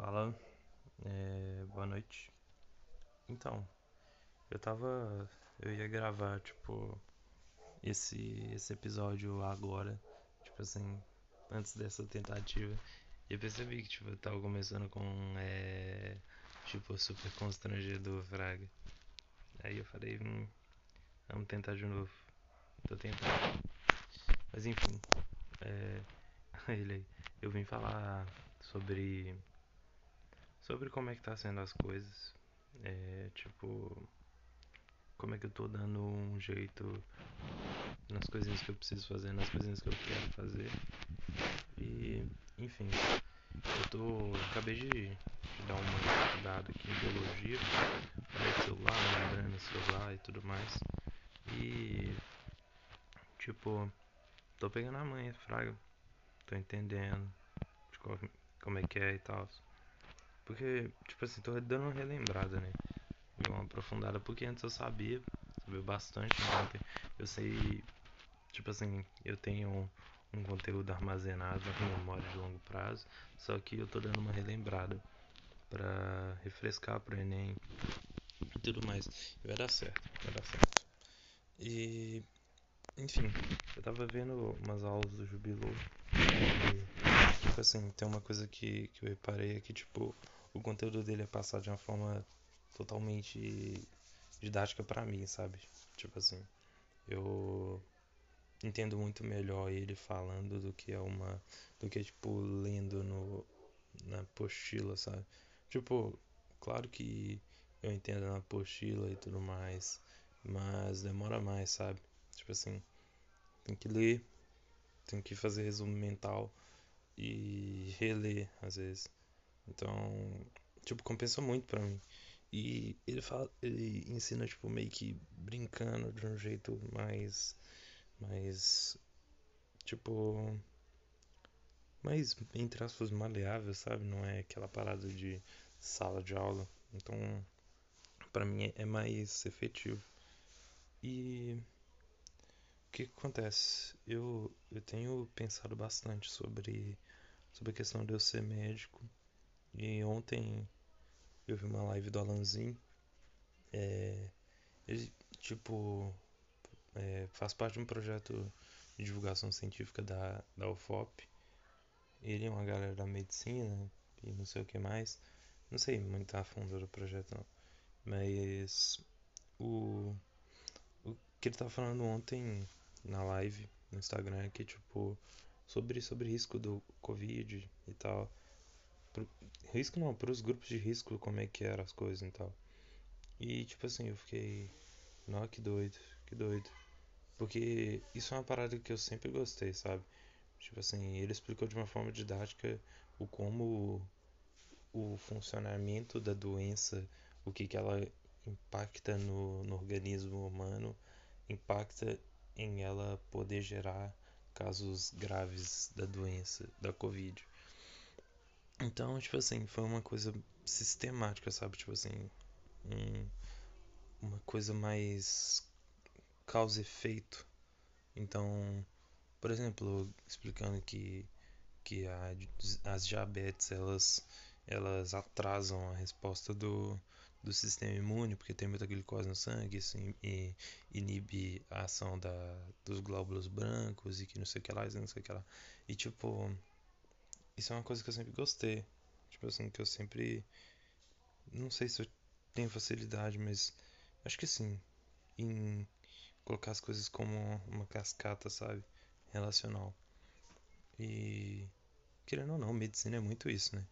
Fala, é, boa noite. Então, eu tava. Eu ia gravar, tipo, esse, esse episódio agora, tipo assim, antes dessa tentativa. E eu percebi que, tipo, eu tava começando com, é, tipo, super constrangedor, fraga. Aí eu falei, hum, vamos tentar de novo. Tô tentando. Mas enfim, é, ele. Eu vim falar sobre sobre como é que tá sendo as coisas. É, tipo, como é que eu tô dando um jeito nas coisinhas que eu preciso fazer, nas coisinhas que eu quero fazer. E, enfim, eu tô. Acabei de, de dar uma estudada aqui em biologia, falei de celular, membrana celular e tudo mais. E, tipo, tô pegando a manha, fraga. Tô entendendo de qual, como é que é e tal. Porque, tipo assim, tô dando uma relembrada, né? Uma aprofundada, porque antes eu sabia, sabia bastante, né? Eu sei, tipo assim, eu tenho um conteúdo armazenado na memória de longo prazo, só que eu tô dando uma relembrada pra refrescar pro Enem e tudo mais. E vai dar certo, vai dar certo. E, enfim, eu tava vendo umas aulas do Jubilô e, tipo assim, tem uma coisa que, que eu reparei é tipo, o conteúdo dele é passado de uma forma totalmente didática para mim, sabe? Tipo assim, eu entendo muito melhor ele falando do que é uma do que tipo lendo no na apostila, sabe? Tipo, claro que eu entendo na apostila e tudo mais, mas demora mais, sabe? Tipo assim, tem que ler, tem que fazer resumo mental e reler às vezes. Então, tipo, compensa muito pra mim. E ele fala, ele ensina tipo meio que brincando de um jeito mais mais tipo mais entre aspas maleável, sabe? Não é aquela parada de sala de aula. Então, pra mim é mais efetivo. E o que, que acontece? Eu eu tenho pensado bastante sobre sobre a questão de eu ser médico e ontem eu vi uma live do Alanzinho. É, ele, tipo, é, faz parte de um projeto de divulgação científica da, da UFOP. Ele é uma galera da medicina e não sei o que mais. Não sei muito a fundo do projeto, não. Mas o, o que ele tava falando ontem na live no Instagram é que, tipo, sobre, sobre risco do Covid e tal pro, risco não, para os grupos de risco, como é que eram as coisas e tal. E tipo assim, eu fiquei, não, que doido, que doido. Porque isso é uma parada que eu sempre gostei, sabe? Tipo assim, ele explicou de uma forma didática o como o funcionamento da doença, o que, que ela impacta no, no organismo humano, impacta em ela poder gerar casos graves da doença, da Covid. Então, tipo assim, foi uma coisa sistemática, sabe? Tipo assim, um, uma coisa mais causa efeito. Então, por exemplo, explicando que, que a, as diabetes elas, elas atrasam a resposta do, do sistema imune, porque tem muita glicose no sangue, isso inibe a ação da, dos glóbulos brancos e que não sei o que lá, não sei o que lá. E tipo, isso é uma coisa que eu sempre gostei. Tipo assim, que eu sempre. Não sei se eu tenho facilidade, mas acho que sim. Em colocar as coisas como uma cascata, sabe? Relacional. E. Querendo ou não, medicina é muito isso, né?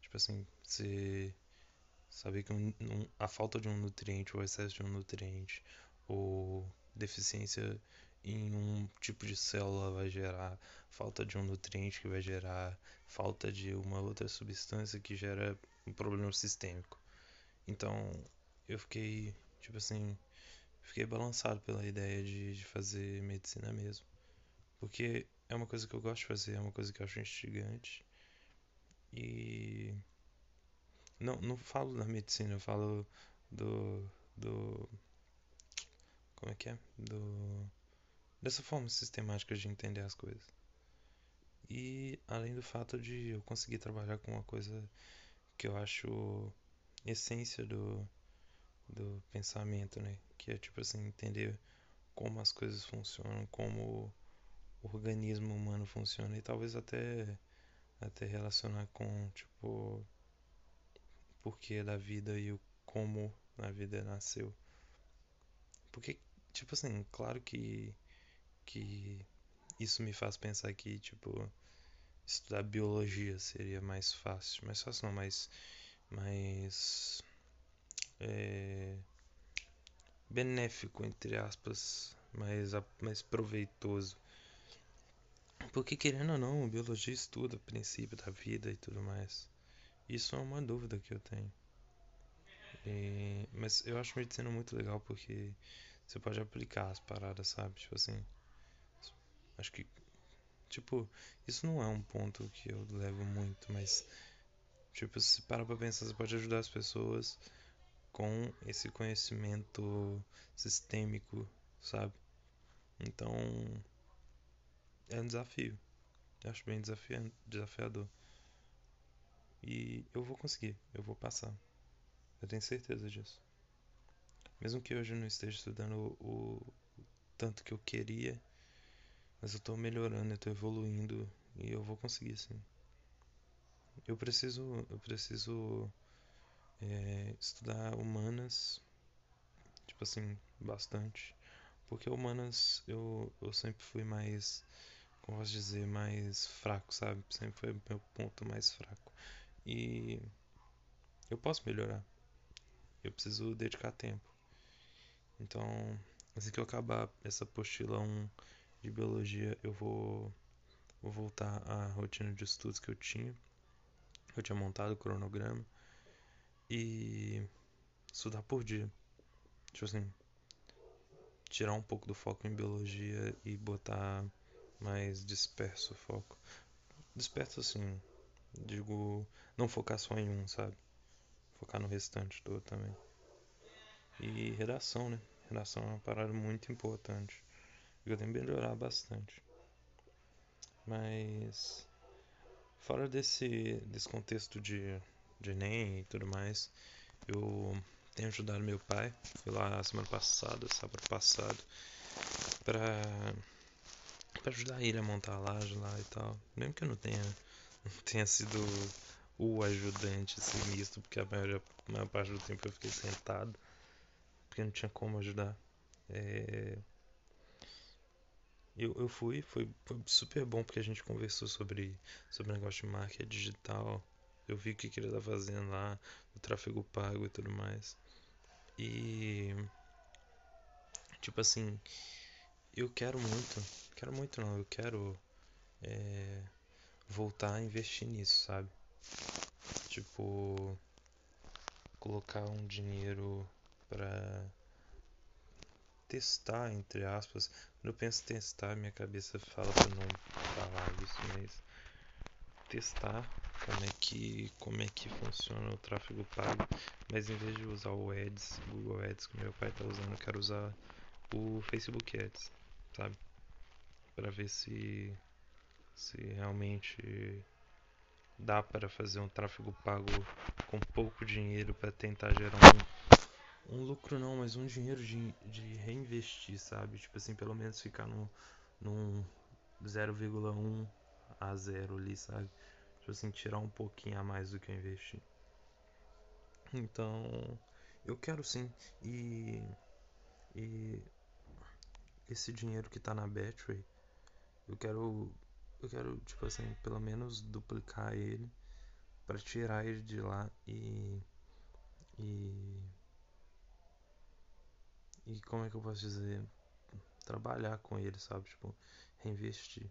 Tipo assim, você saber que um, um, a falta de um nutriente ou excesso de um nutriente ou deficiência em um tipo de célula vai gerar falta de um nutriente que vai gerar falta de uma outra substância que gera um problema sistêmico. Então eu fiquei, tipo assim, fiquei balançado pela ideia de, de fazer medicina mesmo. Porque é uma coisa que eu gosto de fazer, é uma coisa que eu acho instigante. E. Não, não falo da medicina, eu falo do. do. Como é que é? Do dessa forma sistemática de entender as coisas. E além do fato de eu conseguir trabalhar com uma coisa que eu acho essência do, do pensamento, né? Que é tipo assim, entender como as coisas funcionam, como o organismo humano funciona e talvez até até relacionar com tipo porquê da vida e o como a vida nasceu. Porque tipo assim, claro que que isso me faz pensar que tipo estudar biologia seria mais fácil, mais fácil não, mais mais é, benéfico entre aspas, mais mais proveitoso porque querendo ou não, biologia estuda o princípio da vida e tudo mais. Isso é uma dúvida que eu tenho. E, mas eu acho medicina muito legal porque você pode aplicar as paradas, sabe? Tipo assim. Acho que. Tipo, isso não é um ponto que eu levo muito, mas. Tipo, se parar pra pensar, você pode ajudar as pessoas com esse conhecimento sistêmico, sabe? Então é um desafio. Eu acho bem desafiador. E eu vou conseguir, eu vou passar. Eu tenho certeza disso. Mesmo que hoje eu não esteja estudando o, o tanto que eu queria, mas eu estou melhorando, eu estou evoluindo e eu vou conseguir sim. Eu preciso, eu preciso é, estudar humanas, tipo assim, bastante, porque humanas eu, eu sempre fui mais como posso dizer, mais fraco, sabe? Sempre foi meu ponto mais fraco. E eu posso melhorar. Eu preciso dedicar tempo. Então, assim que eu acabar essa apostila 1 de biologia, eu vou, vou voltar à rotina de estudos que eu tinha. Eu tinha montado o cronograma. E estudar por dia. Tipo assim, tirar um pouco do foco em biologia e botar mais disperso o foco. Disperso assim, digo, não focar só em um, sabe? Focar no restante todo também. E redação, né? Redação é uma parada muito importante. Eu tenho que melhorar bastante. Mas fora desse, desse contexto de, de Enem e tudo mais, eu tenho ajudado meu pai. Fui lá semana passada, sábado passado, para para ajudar ele a montar a laje lá e tal. Mesmo que eu não tenha, não tenha sido o ajudante sinistro, porque a maior, a maior parte do tempo eu fiquei sentado, porque não tinha como ajudar. É... Eu, eu fui, foi, foi, super bom porque a gente conversou sobre, sobre negócio de marketing digital. Eu vi o que, que ele tá fazendo lá, o tráfego pago e tudo mais. E. Tipo assim, eu quero muito Quero muito não, eu quero é, voltar a investir nisso, sabe? Tipo, colocar um dinheiro para testar, entre aspas. Quando eu penso testar, minha cabeça fala para não falar isso, mas testar como é que como é que funciona o tráfego pago, mas em vez de usar o Ads, Google Ads que meu pai está usando, eu quero usar o Facebook Ads, sabe? para ver se se realmente dá para fazer um tráfego pago com pouco dinheiro para tentar gerar um, um lucro não, mas um dinheiro de, de reinvestir, sabe? Tipo assim, pelo menos ficar no, num 0,1 a 0 ali, sabe? Tipo assim, tirar um pouquinho a mais do que eu investi. Então, eu quero sim. E, e esse dinheiro que tá na Battery eu quero, eu quero tipo assim, pelo menos duplicar ele para tirar ele de lá e e e como é que eu posso dizer, trabalhar com ele, sabe, tipo, reinvestir.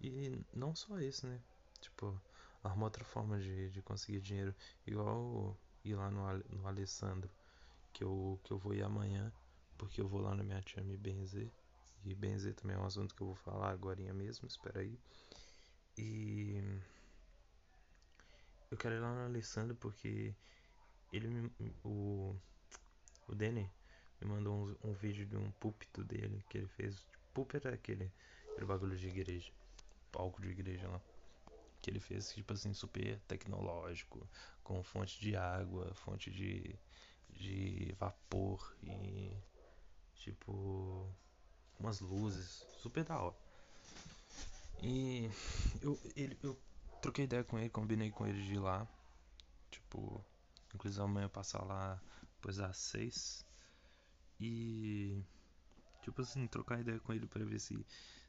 E não só isso, né? Tipo, arrumar outra forma de, de conseguir dinheiro, igual ir lá no, no Alessandro, que eu, que eu vou ir amanhã, porque eu vou lá na minha tia me benzer e benzer também é um assunto que eu vou falar agora mesmo, espera aí. E eu quero ir lá no Alessandro porque ele me, o o Denny me mandou um, um, vídeo de um púlpito dele que ele fez. Púlpito é aquele, aquele bagulho de igreja, palco de igreja lá. que ele fez, tipo assim, super tecnológico, com fonte de água, fonte de, de vapor e tipo umas luzes, super da hora. E eu, ele, eu troquei ideia com ele, combinei com ele de ir lá. Tipo, inclusive amanhã eu passar lá depois das seis. E tipo assim, trocar ideia com ele para ver se,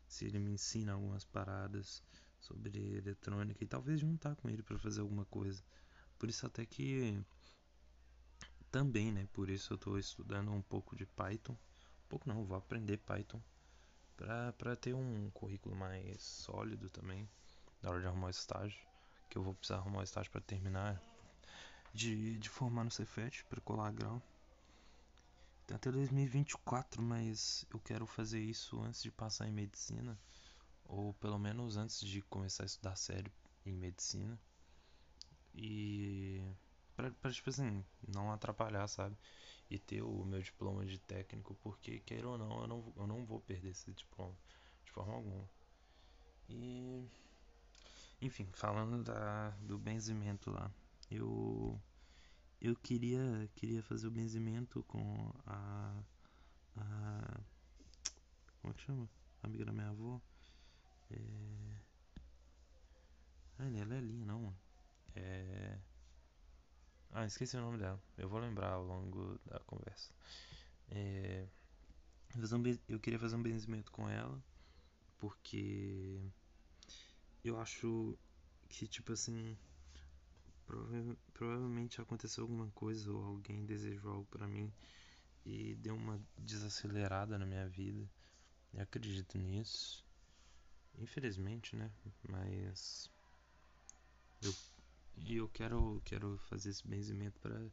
se ele me ensina algumas paradas sobre eletrônica e talvez juntar com ele para fazer alguma coisa. Por isso até que também, né, por isso eu estou estudando um pouco de Python. Um pouco não, vou aprender Python para ter um currículo mais sólido também na hora de arrumar o estágio, que eu vou precisar arrumar o estágio para terminar de, de formar no Cefet para colar grau. Tem até 2024, mas eu quero fazer isso antes de passar em medicina, ou pelo menos antes de começar a estudar sério em medicina. E pra, pra tipo assim, não atrapalhar, sabe? E ter o meu diploma de técnico, porque queira ou não, eu não, eu não vou perder esse diploma de forma alguma. E enfim, falando da, do benzimento lá, eu eu queria queria fazer o benzimento com a a como é que chama? A amiga da minha avó. É... Ah, ela é linda, não. É... Ah, esqueci o nome dela. Eu vou lembrar ao longo da conversa. É... Eu queria fazer um benzimento com ela porque eu acho que, tipo assim, prova provavelmente aconteceu alguma coisa ou alguém desejou algo para mim e deu uma desacelerada na minha vida. Eu acredito nisso. Infelizmente, né? Mas eu e eu quero quero fazer esse benzimento para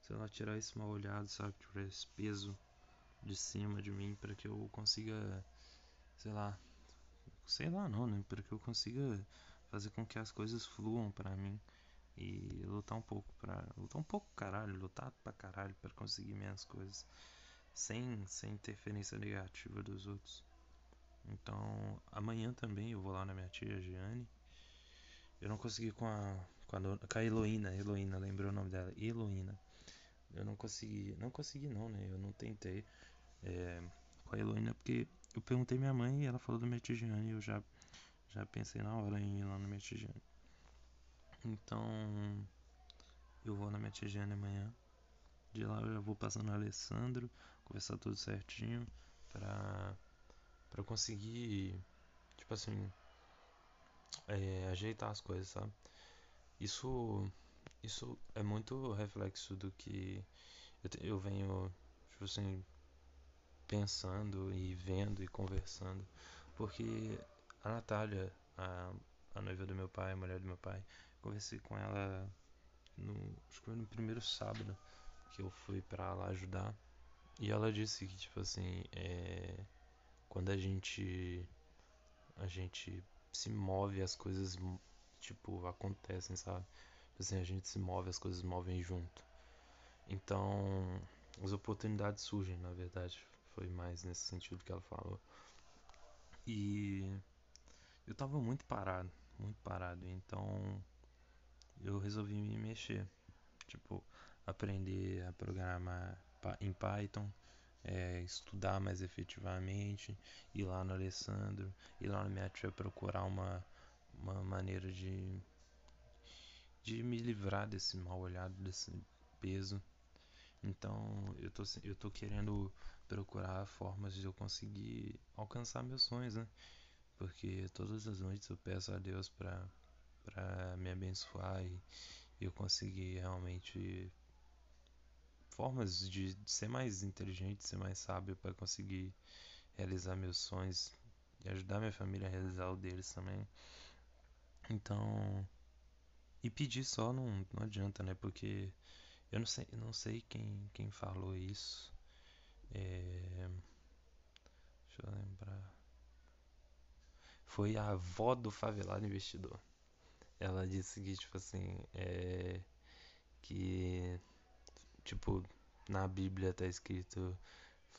sei lá, tirar esse mal olhado, sabe? Tirar esse peso de cima de mim para que eu consiga, sei lá, sei lá não, né? Para que eu consiga fazer com que as coisas fluam para mim e lutar um pouco para lutar um pouco caralho, lutar pra caralho para conseguir minhas coisas sem sem interferência negativa dos outros. Então, amanhã também eu vou lá na minha tia Giane. Eu não consegui com a com a, com a Heloína, Heloína, lembrei o nome dela, Heloína. Eu não consegui, não consegui não, né? Eu não tentei é, com a Heloína porque eu perguntei minha mãe e ela falou do minha tia Giane e eu já já pensei na hora em ir lá no minha tia Giane. Então, eu vou na minha tia Giane amanhã. De lá eu já vou passando no Alessandro, conversar tudo certinho pra, pra conseguir, tipo assim, é, ajeitar as coisas, sabe? Isso, isso é muito reflexo do que eu, eu venho, tipo assim, pensando e vendo e conversando. Porque a Natália, a, a noiva do meu pai, a mulher do meu pai, conversei com ela no, acho que foi no primeiro sábado que eu fui pra lá ajudar. E ela disse que, tipo assim, é, quando a gente a gente se move, as coisas, tipo, acontecem, sabe? Tipo assim, a gente se move, as coisas movem junto. Então, as oportunidades surgem, na verdade. Foi mais nesse sentido que ela falou. E eu tava muito parado, muito parado. Então, eu resolvi me mexer. Tipo, aprender a programar em Python, é, estudar mais efetivamente, ir lá no Alessandro, ir lá no minha procurar uma, uma maneira de, de me livrar desse mal olhado, desse peso. Então eu tô, eu tô querendo procurar formas de eu conseguir alcançar meus sonhos, né? Porque todas as noites eu peço a Deus para para me abençoar e eu conseguir realmente formas de, ser mais inteligente, ser mais sábio para conseguir realizar meus sonhos e ajudar minha família a realizar o deles também. Então, e pedir só não, não adianta, né? Porque eu não sei, não sei quem, quem falou isso. É... Deixa eu lembrar. Foi a avó do favelado investidor. Ela disse que, tipo assim, é... que tipo, na Bíblia tá escrito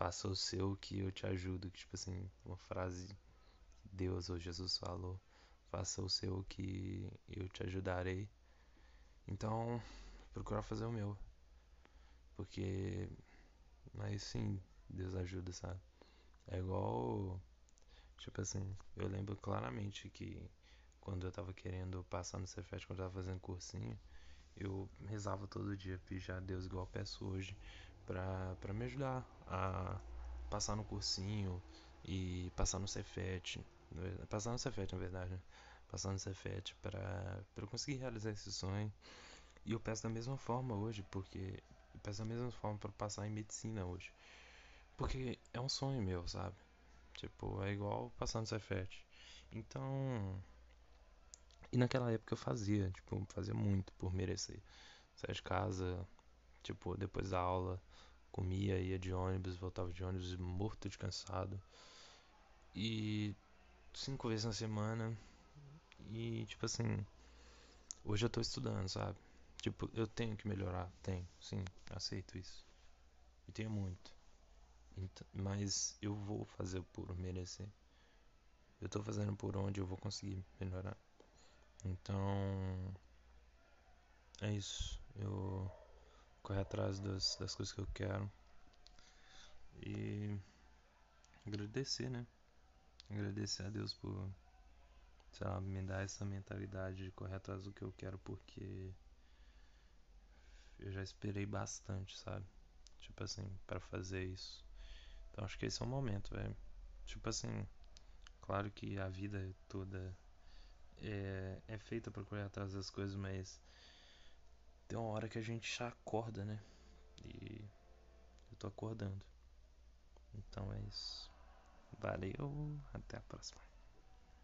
faça o seu que eu te ajudo, que tipo assim, uma frase que Deus ou Jesus falou, faça o seu que eu te ajudarei. Então, procurar fazer o meu. Porque, mas sim, Deus ajuda, sabe? É igual, tipo assim, eu lembro claramente que quando eu tava querendo passar no Cefet, quando eu tava fazendo cursinho, eu rezava todo dia, pedir a Deus igual peço hoje, pra, pra me ajudar a passar no cursinho e passar no Cefet, passar no Cefet na verdade, né? passar no Cefet pra, pra eu conseguir realizar esse sonho. E eu peço da mesma forma hoje, porque eu peço da mesma forma para passar em medicina hoje. Porque é um sonho meu, sabe? Tipo, é igual passar no Cefet. Então, e naquela época eu fazia, tipo, fazia muito por merecer. Saia de casa, tipo, depois da aula, comia, ia de ônibus, voltava de ônibus morto de cansado. E cinco vezes na semana. E tipo assim, hoje eu tô estudando, sabe? Tipo, eu tenho que melhorar, tenho, sim, aceito isso. E tenho muito. Então, mas eu vou fazer por merecer. Eu tô fazendo por onde eu vou conseguir melhorar. Então, é isso. Eu correr atrás das, das coisas que eu quero. E agradecer, né? Agradecer a Deus por, sei lá, me dar essa mentalidade de correr atrás do que eu quero, porque eu já esperei bastante, sabe? Tipo assim, para fazer isso. Então acho que esse é o momento, velho. Tipo assim, claro que a vida toda é, é feita para correr atrás das coisas, mas tem uma hora que a gente já acorda, né? E eu tô acordando. Então é isso. Valeu, até a próxima.